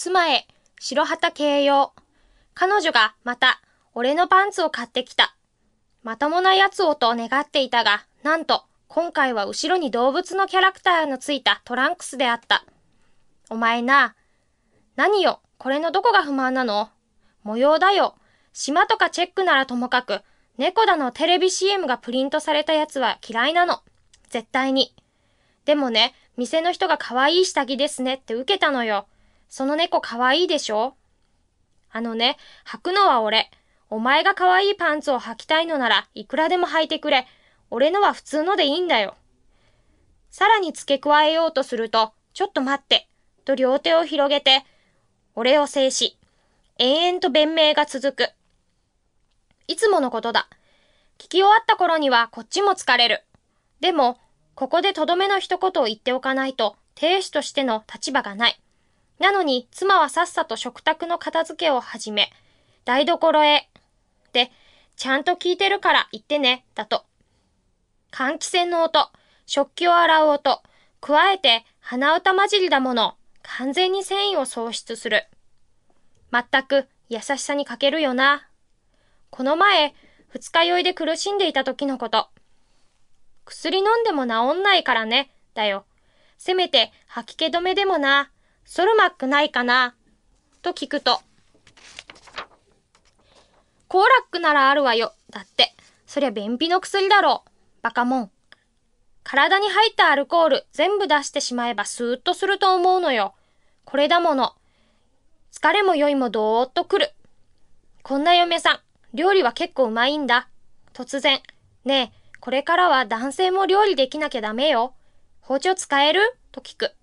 妻へ、白旗形容。彼女がまた、俺のパンツを買ってきた。まともなやつをと願っていたが、なんと、今回は後ろに動物のキャラクターのついたトランクスであった。お前な、何よ、これのどこが不満なの？模様だよ。島とかチェックならともかく、猫だのテレビ CM がプリントされたやつは嫌いなの。絶対に。でもね、店の人が可愛い下着ですねって受けたのよ。その猫可愛いいでしょ？あのね、履くのは俺。お前が可愛いパンツを履きたいのならいくらでも履いてくれ。俺のは普通のでいいんだよ。さらに付け加えようとすると、ちょっと待って、と両手を広げて、俺を制し、延々と弁明が続く。いつものことだ。聞き終わった頃にはこっちも疲れる。でも、ここでとどめの一言を言っておかないと、亭主としての立場がない。なのに、妻はさっさと食卓の片付けを始め、台所へ。で、ちゃんと聞いてるから言ってね、だと。換気扇の音、食器を洗う音、加えて鼻歌混じりだもの、完全に繊維を喪失する。まったく優しさに欠けるよな。この前、二日酔いで苦しんでいた時のこと。薬飲んでも治んないからね、だよ。せめて吐き気止めでもな。ソルマックないかな？と聞くと。コーラックならあるわよ。だって。そりゃ便秘の薬だろう。バカモン。体に入ったアルコール全部出してしまえばスーッとすると思うのよ。これだもの。疲れも酔いもどーっとくる。こんな嫁さん、料理は結構うまいんだ。突然、ねえ、これからは男性も料理できなきゃダメよ。包丁使える？と聞く。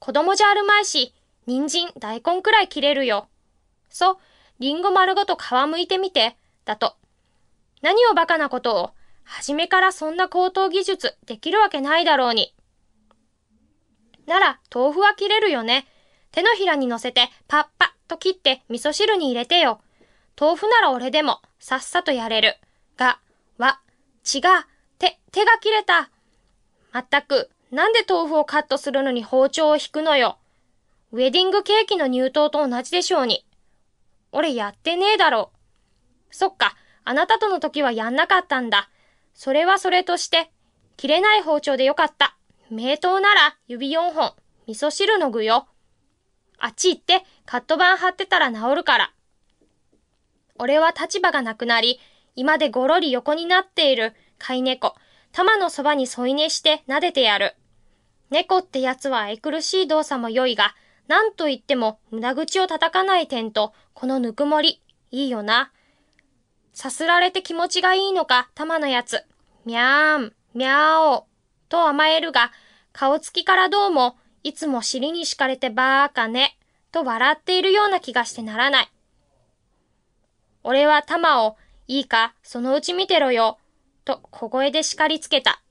子供じゃあるまいし、人参、大根くらい切れるよ。そう、リンゴ丸ごと皮むいてみて、だと。何をバカなことを、初めからそんな高等技術できるわけないだろうに。なら、豆腐は切れるよね。手のひらに乗せて、パッパッと切って味噌汁に入れてよ。豆腐なら俺でも、さっさとやれる。が、わ、違う、手、手が切れた。まったく、なんで豆腐をカットするのに包丁を引くのよ。ウェディングケーキの入刀と同じでしょうに。俺やってねえだろ。そっか、あなたとの時はやんなかったんだ。それはそれとして、切れない包丁でよかった。名刀なら指4本、味噌汁の具よ。あっち行ってカット板貼ってたら治るから。俺は立場がなくなり、今でごろり横になっている飼い猫、玉のそばに添い寝して撫でてやる。猫ってやつは愛くるしい動作も良いが、何と言っても無駄口を叩かない点と、このぬくもり、いいよな。さすられて気持ちがいいのか、玉のやつ。みゃーん、みゃーお、と甘えるが、顔つきからどうも、いつも尻に敷かれてばーかね、と笑っているような気がしてならない。俺は玉を、いいか、そのうち見てろよ、と小声で叱りつけた。